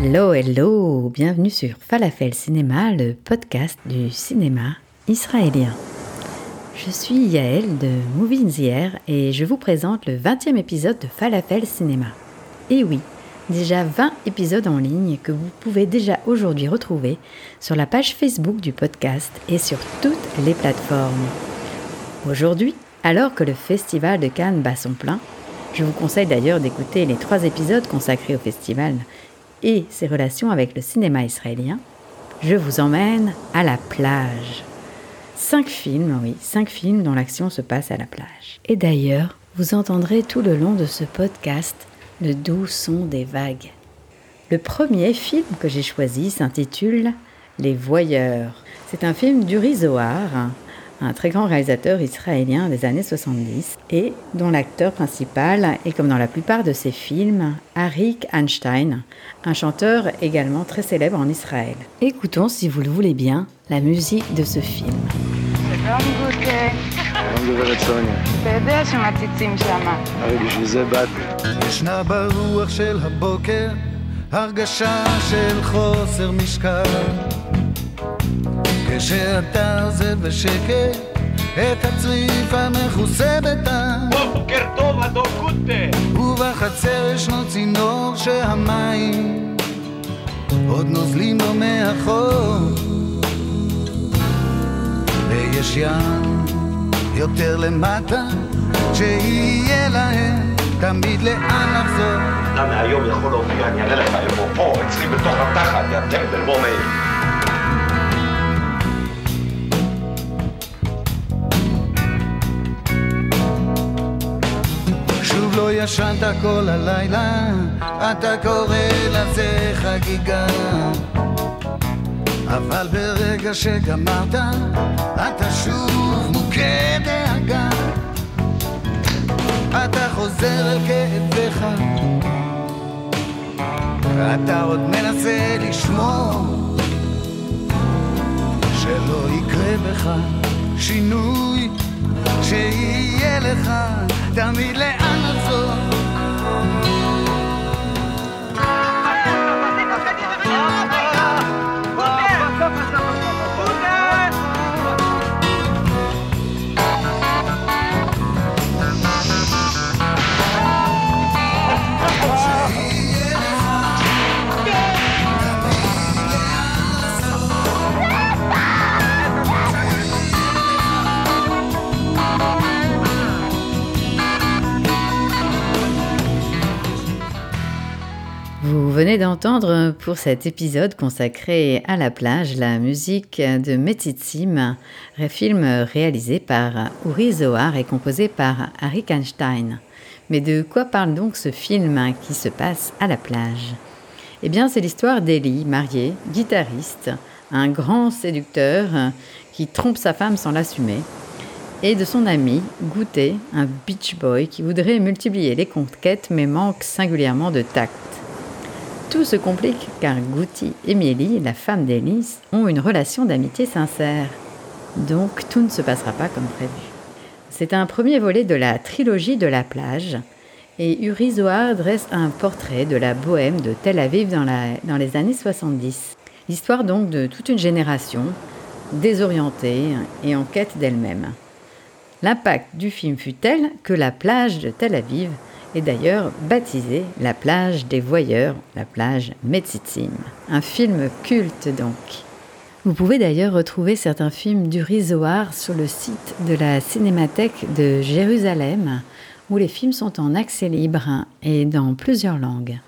Hello, hello, bienvenue sur Falafel Cinéma, le podcast du cinéma israélien. Je suis Yael de Movie in the Air et je vous présente le 20e épisode de Falafel Cinéma. Et oui, déjà 20 épisodes en ligne que vous pouvez déjà aujourd'hui retrouver sur la page Facebook du podcast et sur toutes les plateformes. Aujourd'hui, alors que le festival de Cannes bat son plein, je vous conseille d'ailleurs d'écouter les trois épisodes consacrés au festival et ses relations avec le cinéma israélien, je vous emmène à la plage. Cinq films, oui, cinq films dont l'action se passe à la plage. Et d'ailleurs, vous entendrez tout le long de ce podcast le doux son des vagues. Le premier film que j'ai choisi s'intitule Les Voyeurs. C'est un film d'Uri Zohar, un très grand réalisateur israélien des années 70 et dont l'acteur principal est, comme dans la plupart de ses films, Arik Einstein, un chanteur également très célèbre en Israël. Écoutons, si vous le voulez bien, la musique de ce film. כשאתה עוזב בשקט את הצריף המכוסה בטעם בוקר טוב, אדון קוטה! ובחצר ישנו צינור שהמים עוד נוזלים לו מאחור ויש ים יותר למטה שיהיה להם תמיד לאן לחזור אתה מהיום יכול להופיע, אני אראה לך איפה, פה, אצלי בתוך התחת, יא טמבל, בוא מאיר. ישנת כל הלילה, אתה קורא לזה חגיגה. אבל ברגע שגמרת, אתה שוב מוכה דאגה. אתה חוזר אל כאביך, אתה עוד מנסה לשמור שלא יקרה בך שינוי, שיהיה לך d'entendre pour cet épisode consacré à la plage la musique de Metzitzim, un film réalisé par Uri Zohar et composé par Arik Einstein. Mais de quoi parle donc ce film qui se passe à la plage? Eh bien, c'est l'histoire d'Eli, marié, guitariste, un grand séducteur qui trompe sa femme sans l'assumer, et de son ami, Gouté, un beach boy qui voudrait multiplier les conquêtes mais manque singulièrement de tact. Tout se complique car Gouti et Mieli, la femme d'Élise, ont une relation d'amitié sincère. Donc tout ne se passera pas comme prévu. C'est un premier volet de la trilogie de la plage et Uri dresse un portrait de la bohème de Tel Aviv dans les années 70. L'histoire donc de toute une génération désorientée et en quête d'elle-même. L'impact du film fut tel que la plage de Tel Aviv est d'ailleurs baptisée la plage des voyeurs, la plage Metzitzim. Un film culte donc. Vous pouvez d'ailleurs retrouver certains films d'Uri Zohar sur le site de la Cinémathèque de Jérusalem, où les films sont en accès libre et dans plusieurs langues.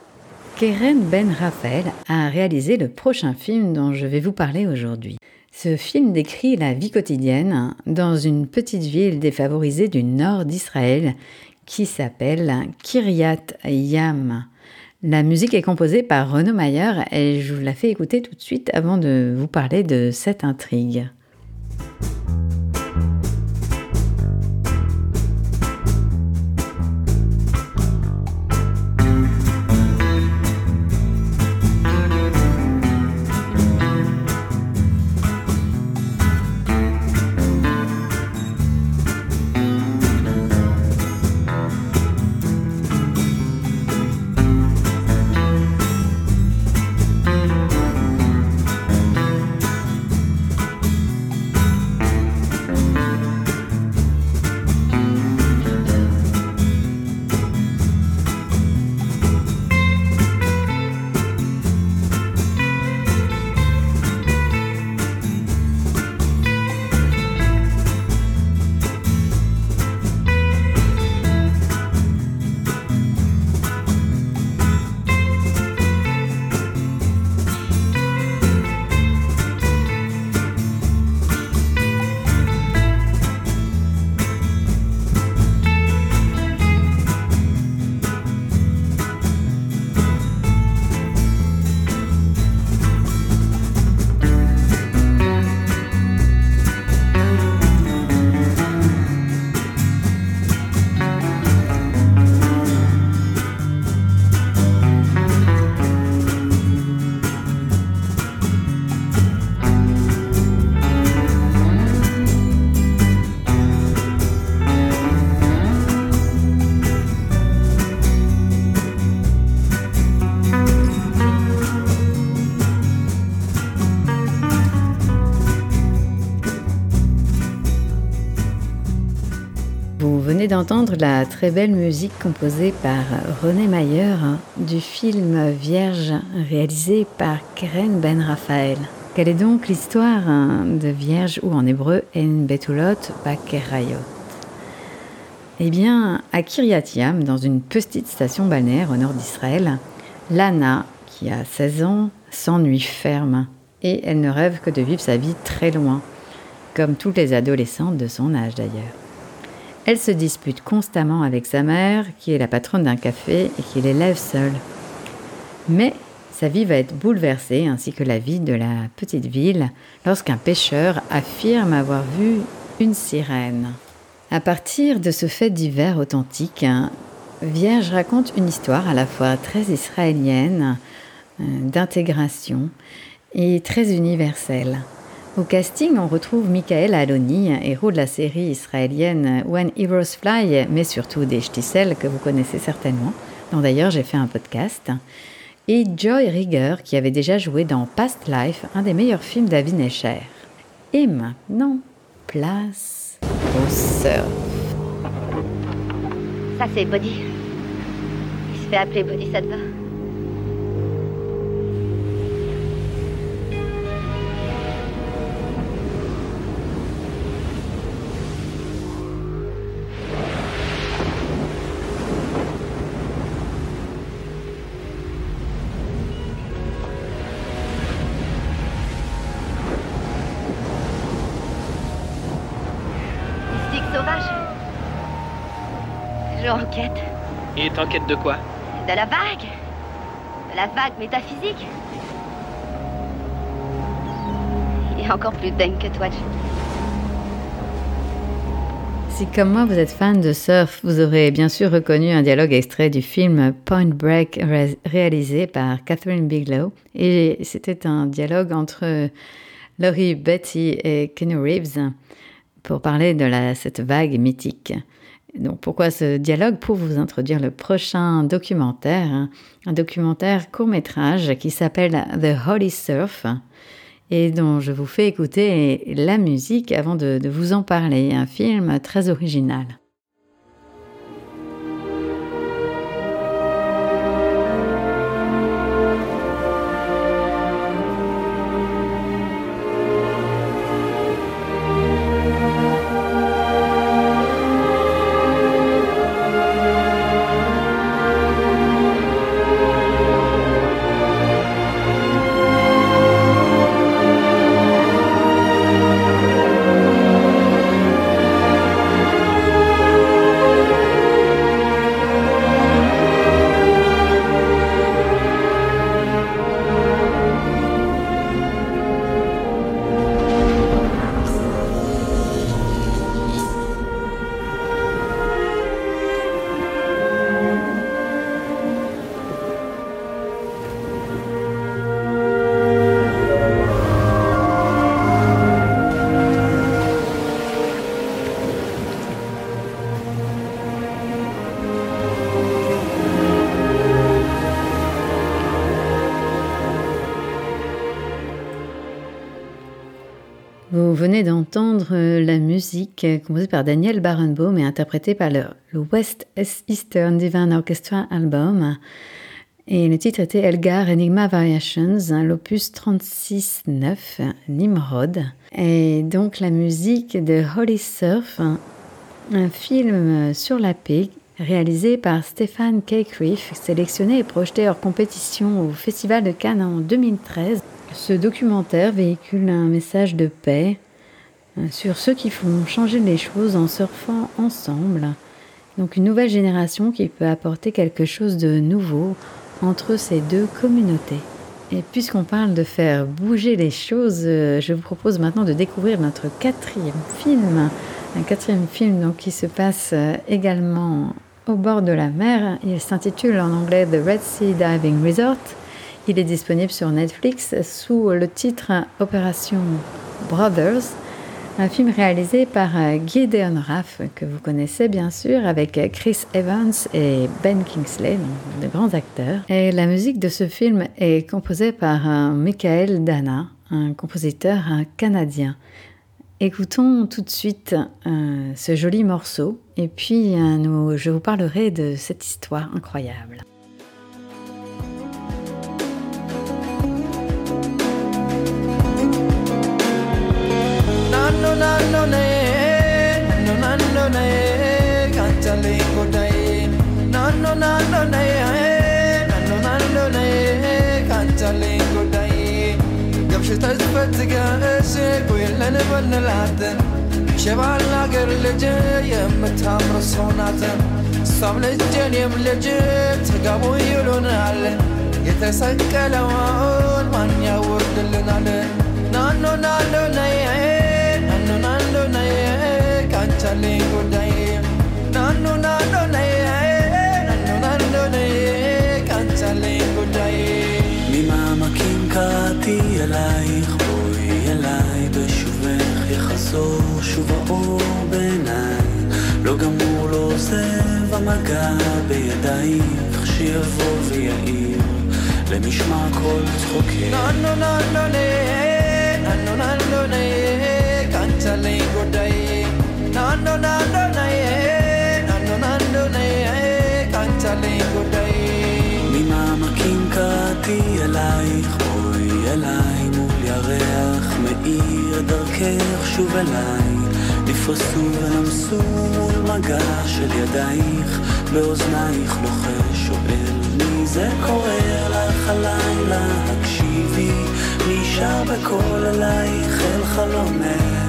Keren Ben Raphaël a réalisé le prochain film dont je vais vous parler aujourd'hui. Ce film décrit la vie quotidienne dans une petite ville défavorisée du nord d'Israël qui s'appelle Kiryat Yam. La musique est composée par Renaud Mayer et je vous la fais écouter tout de suite avant de vous parler de cette intrigue. D'entendre la très belle musique composée par René Mayer du film Vierge réalisé par Keren Ben Raphaël. Quelle est donc l'histoire de Vierge ou en hébreu En Betulot Bakerayot? Eh bien, à Kiryat Yam, dans une petite station balnéaire au nord d'Israël, Lana, qui a 16 ans, s'ennuie ferme et elle ne rêve que de vivre sa vie très loin, comme toutes les adolescentes de son âge d'ailleurs. Elle se dispute constamment avec sa mère, qui est la patronne d'un café et qui l'élève seule. Mais sa vie va être bouleversée, ainsi que la vie de la petite ville, lorsqu'un pêcheur affirme avoir vu une sirène. À partir de ce fait divers authentique, Vierge raconte une histoire à la fois très israélienne, euh, d'intégration et très universelle. Au casting, on retrouve Michael Aloni, héros de la série israélienne When Heroes Fly, mais surtout des Shtisel que vous connaissez certainement, dont d'ailleurs j'ai fait un podcast, et Joy Rigger qui avait déjà joué dans Past Life, un des meilleurs films d'Avi Escher. Et maintenant, place au surf. Ça c'est Body. Il se fait appeler Body, ça te va Il est en quête de quoi De la vague De la vague métaphysique Il est encore plus dingue que toi, Si comme moi vous êtes fan de surf, vous aurez bien sûr reconnu un dialogue extrait du film Point Break réalisé par Catherine Bigelow. Et c'était un dialogue entre Laurie Betty et Kenny Reeves pour parler de la, cette vague mythique. Donc pourquoi ce dialogue Pour vous introduire le prochain documentaire, hein. un documentaire court métrage qui s'appelle The Holy Surf et dont je vous fais écouter la musique avant de vous en parler, un film très original. Vous venez d'entendre la musique composée par Daniel Barenboim et interprétée par le, West Eastern Divine Orchestra Album. Et le titre était Elgar Enigma Variations, l'opus 36-9, Nimrod. Et donc la musique de Holy Surf, un film sur la paix réalisé par Stéphane Keikriff, sélectionné et projeté hors compétition au Festival de Cannes en 2013. Ce documentaire véhicule un message de paix euh, sur ceux qui font changer les choses en surfant ensemble. Donc une nouvelle génération qui peut apporter quelque chose de nouveau entre ces deux communautés. Et puisqu'on parle de faire bouger les choses, euh, je vous propose maintenant de découvrir notre quatrième film. Un quatrième film donc, qui se passe euh, également au bord de la mer. Il s'intitule en anglais The Red Sea Diving Resort. Il est disponible sur Netflix sous le titre Opération Brothers, un film réalisé par Gideon Raff, que vous connaissez bien sûr, avec Chris Evans et Ben Kingsley, de grands acteurs. Et la musique de ce film est composée par Michael Dana, un compositeur canadien. Écoutons tout de suite euh, ce joli morceau et puis euh, je vous parlerai de cette histoire incroyable. no na no na e no na no na e kanchale kodai na no na no na e na no na no na e kanchale kodai yabshita zfatga ese kuyelen banlaten ሸባል አገር ልጅ የምታምር ሰው ናት እሷም ልጅ እኔም ልጅ ትጋቡ ይሉናል የተሰቀለውን dale godai nanu nanu nae nanu nanu nae kancale godai ממעמקים קראתי אלייך, בואי אליי בשובך יחזור שוב האור בעיניי. לא גמור, לא עוזב המגע בידייך, שיבוא ויעיר למשמע כל צחוקך. נו נו נו נו נו נו נו נו נו נו נו נו נו נו נו נו נו ናኖ ናሎ ነይ ናኖ ናሎ ነይ ካንቻለኝ ጉዳይ ממעמקים קראתי אלייך, בואי אליי מול ירח מאיר דרכך שוב אליי נפרסו ונמסו מול מגע של ידייך באוזנייך לוחש שואל מי זה קורא לך הלילה הקשיבי מי שר בקול אלייך אל חלומך מי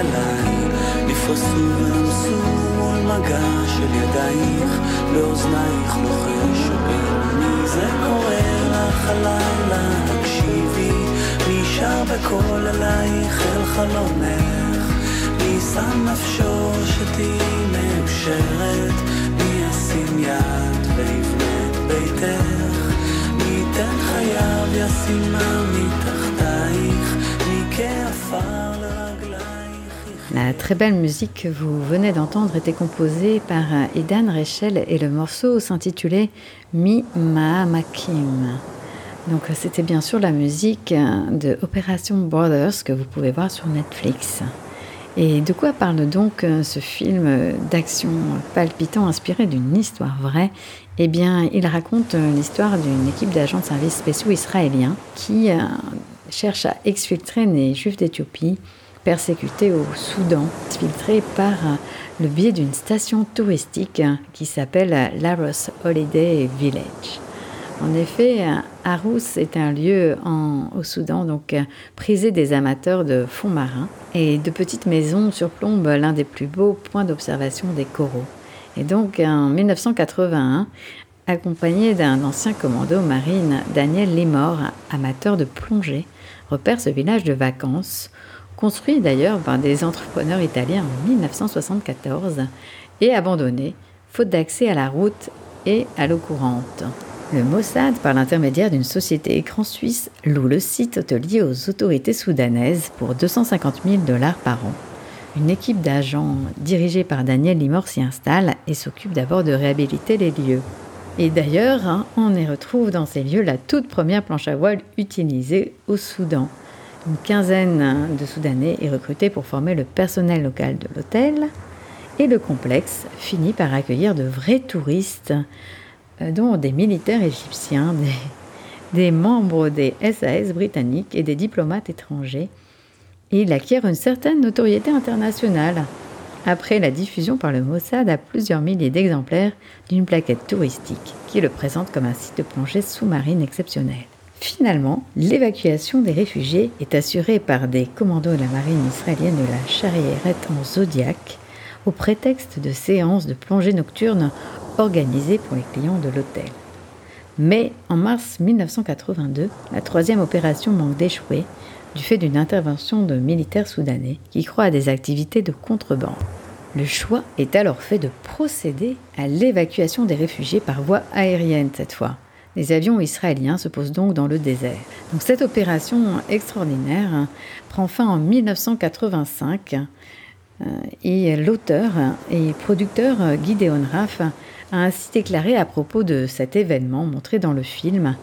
אליי נפרסו ונמסו מול מגע של ידייך באוזנייך לוחש מי זה קורא לך הלילה הקשיבי מי שר בקול אלייך אל חלומך מי שם נפשו שתהיי מאושרת? מי ישים יד ויבנה את ביתך? מי ייתן חייו ישימה מתחתייך? מי כעפר לרגלייך La très belle musique que vous venez d'entendre était composée par Edan Rechel et le morceau s'intitulait Mi Maamakim. Donc c'était bien sûr la musique de Operation Brothers que vous pouvez voir sur Netflix. Et de quoi parle donc ce film d'action palpitant inspiré d'une histoire vraie? Eh bien, il raconte l'histoire d'une équipe d'agents de services spéciaux israéliens qui euh, cherche à exfiltrer les juifs d'Éthiopie persécutés au Soudan, exfiltrés par le biais d'une station touristique qui s'appelle Laros Holiday Village. En effet, Arous est un lieu au Soudan donc prisé des amateurs de fonds marins et de petites maisons surplombent l'un des plus beaux points d'observation des coraux. Et donc en 1981, accompagné d'un ancien commando marine, Daniel Limor, amateur de plongée, repère ce village de vacances, construit d'ailleurs par des entrepreneurs italiens en 1974 et abandonné, faute d'accès à la route et à l'eau courante. Le Mossad, par l'intermédiaire d'une société écran suisse, loue le site hôtelier aux autorités soudanaises pour 250 000 dollars par an. Une équipe d'agents dirigée par Daniel Limor s'y installe et s'occupe d'abord de réhabiliter les lieux. Et d'ailleurs, hein, on y retrouve dans ces lieux la toute première planche à voile utilisée au Soudan. Une quinzaine de Soudanais est recrutée pour former le personnel local de l'hôtel. Et le complexe finit par accueillir de vrais touristes euh, dont des militaires égyptiens, des, membres des SAS britanniques et des diplomates étrangers. Il acquiert une certaine notoriété internationale après la diffusion par le Mossad à plusieurs milliers d'exemplaires d'une plaquette touristique qui le présente comme un site de plongée sous-marine exceptionnel. Finalement, l'évacuation des réfugiés est assurée par des commandos de la marine israélienne de la Charrieret en Zodiac au prétexte de séances de plongée nocturne organisée pour les clients de l'hôtel. Mais en mars 1982, la troisième opération manque d'échouer du fait d'une intervention de militaires soudanais qui croient à des activités de contrebande. Le choix est alors fait de procéder à l'évacuation des réfugiés par voie aérienne cette fois. Les avions israéliens se posent donc dans le désert. Donc cette opération extraordinaire prend fin en 1985 euh, et l'auteur et producteur Gideon Raff a ainsi déclaré à propos de cet événement montré dans le film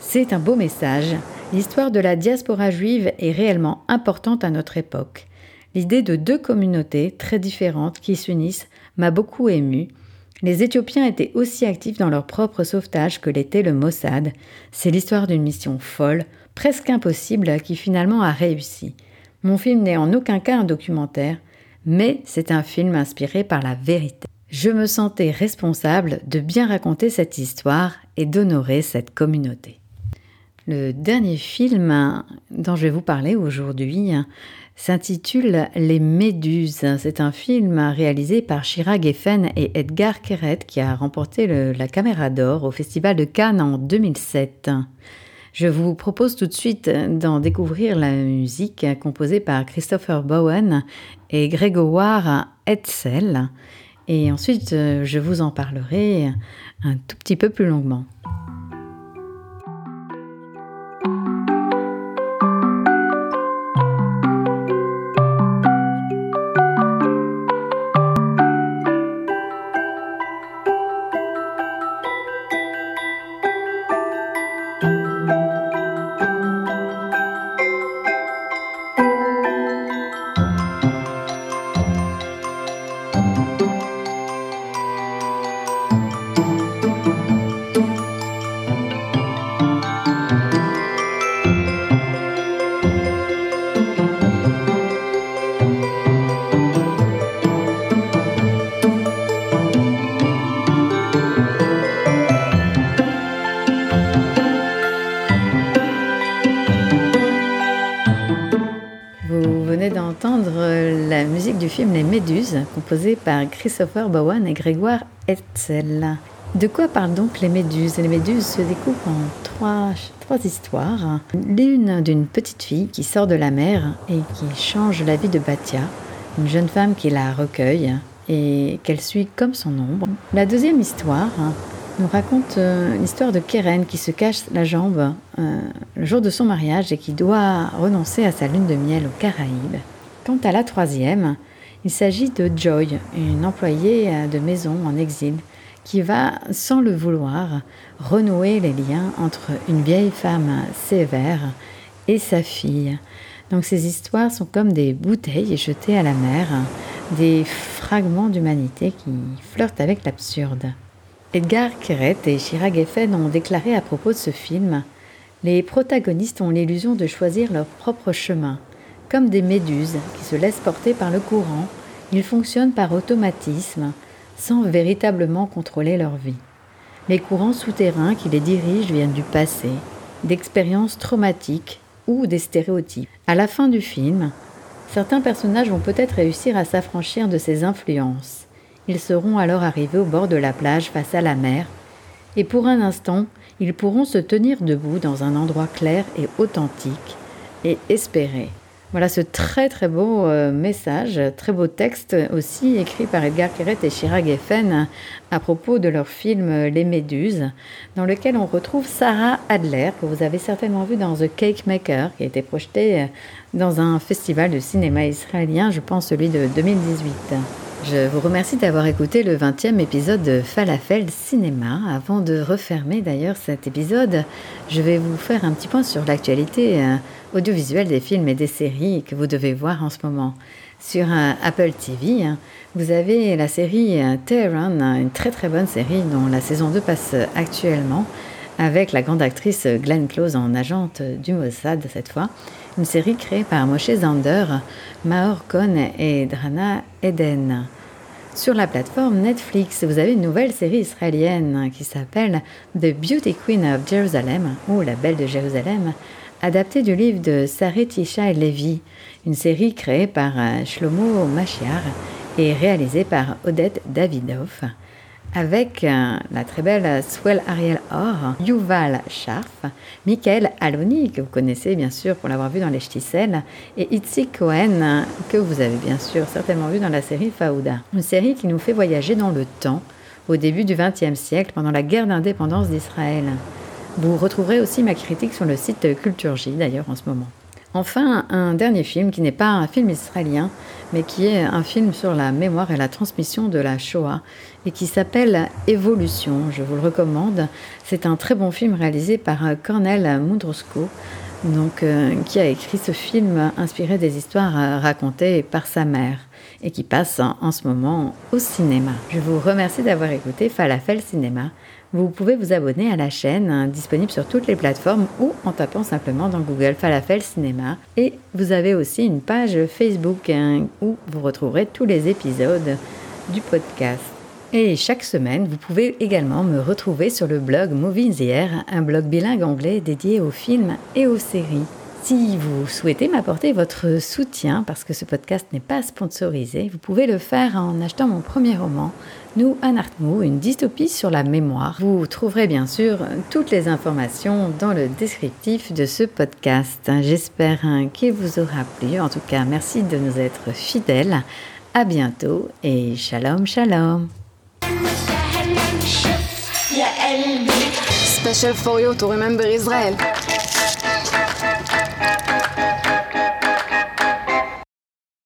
C'est un beau message. L'histoire de la diaspora juive est réellement importante à notre époque. L'idée de deux communautés très différentes qui s'unissent m'a beaucoup ému. Les Éthiopiens étaient aussi actifs dans leur propre sauvetage que l'était le Mossad. C'est l'histoire d'une mission folle, presque impossible, qui finalement a réussi. Mon film n'est en aucun cas un documentaire, mais c'est un film inspiré par la vérité je me sentais responsable de bien raconter cette histoire et d'honorer cette communauté. Le dernier film dont je vais vous parler aujourd'hui s'intitule Les Méduses. C'est un film réalisé par Shira Geffen et Edgar Keret qui a remporté la Caméra d'Or au Festival de Cannes en 2007. Je vous propose tout de suite d'en découvrir la musique composée par Christopher Bowen et Grégoire Etzel. Et ensuite, je vous en parlerai un tout petit peu plus longuement. Film Les Méduses, composé par Christopher Bowen et Grégoire Etzel. De quoi parlent donc les méduses? Les méduses se découpent en trois, trois histoires. L'une d'une petite fille qui sort de la mer et qui change la vie de Batia, une jeune femme qui la recueille et qu'elle suit comme son ombre. La deuxième histoire nous raconte euh, l'histoire de Keren qui se cache la jambe euh, le jour de son mariage et qui doit renoncer à sa lune de miel aux Caraïbes. Quant à la troisième, il s'agit de Joy, une employée euh, de maison en exil, qui va, sans le vouloir, renouer les liens entre une vieille femme sévère et sa fille. Donc ces histoires sont comme des bouteilles jetées à la mer, des fragments d'humanité qui flirtent avec l'absurde. Edgar Keret et Chirag Geffen ont déclaré à propos de ce film Les protagonistes ont l'illusion de choisir leur propre chemin comme des méduses qui se laissent porter par le courant, ils fonctionnent par automatisme, sans véritablement contrôler leur vie. Les courants souterrains qui les dirigent viennent du passé, d'expériences traumatiques ou des stéréotypes. À la fin du film, certains personnages vont peut-être réussir à s'affranchir de ces influences. Ils seront alors arrivés au bord de la plage face à la mer, et pour un instant, ils pourront se tenir debout dans un endroit clair et authentique et espérer. Voilà ce très très beau euh, message, très beau texte aussi écrit par Edgar Keret et Chirag Effen à propos de leur film Les Méduses, dans lequel on retrouve Sarah Adler, que vous avez certainement vu dans The Cake Maker, qui a été projeté euh, dans un festival de cinéma israélien, je pense celui de 2018. Je vous remercie d'avoir écouté le 20e épisode de Falafel Cinéma. Avant de refermer d'ailleurs cet épisode, je vais vous faire un petit point sur l'actualité euh, audiovisuelle des films et des séries que vous devez voir en ce moment. Sur euh, Apple TV, vous avez la série euh, Tehran, une très très bonne série dont la saison 2 passe actuellement avec la grande actrice Glenn Close en agente du Mossad cette fois. Une série créée par Moshe Zander, Maor Kohn et Drana Eden. Sur la plateforme Netflix, vous avez une nouvelle série israélienne qui s'appelle The Beauty Queen of Jerusalem, ou La Belle de Jérusalem, adaptée du livre de Sarit Isha Levi, une série créée par Shlomo Machiar et réalisée par Odette Davidoff avec euh, la très belle Swell Ariel Or, Yuval Scharf, Michael Aloni, que vous connaissez bien sûr pour l'avoir vu dans Les Ch'tissels, et Itzik Cohen, que vous avez bien sûr certainement vu dans la série Faouda. Une série qui nous fait voyager dans le temps, au début du XXe siècle, pendant la guerre d'indépendance d'Israël. Vous retrouverez aussi ma critique sur le site Culture J d'ailleurs en ce moment. Enfin, un dernier film qui n'est pas un film israélien, mais qui est un film sur la mémoire et la transmission de la Shoah, et qui s'appelle Évolution. Je vous le recommande. C'est un très bon film réalisé par Cornel Mundrusko, donc, euh, qui a écrit ce film inspiré des histoires euh, racontées par sa mère et qui passe en ce moment au cinéma. Je vous remercie d'avoir écouté Falafel Cinéma. Vous pouvez vous abonner à la chaîne, hein, disponible sur toutes les plateformes ou en tapant simplement dans Google Falafel Cinéma. Et vous avez aussi une page Facebook hein, où vous retrouverez tous les épisodes du podcast. Et chaque semaine, vous pouvez également me retrouver sur le blog Movies Air, un blog bilingue anglais dédié aux films et aux séries. Si vous souhaitez m'apporter votre soutien, parce que ce podcast n'est pas sponsorisé, vous pouvez le faire en achetant mon premier roman, Nous Anartmou, une dystopie sur la mémoire. Vous trouverez bien sûr toutes les informations dans le descriptif de ce podcast. J'espère qu'il vous aura plu. En tout cas, merci de nous être fidèles. À bientôt et shalom shalom. Special for you to remember Israel.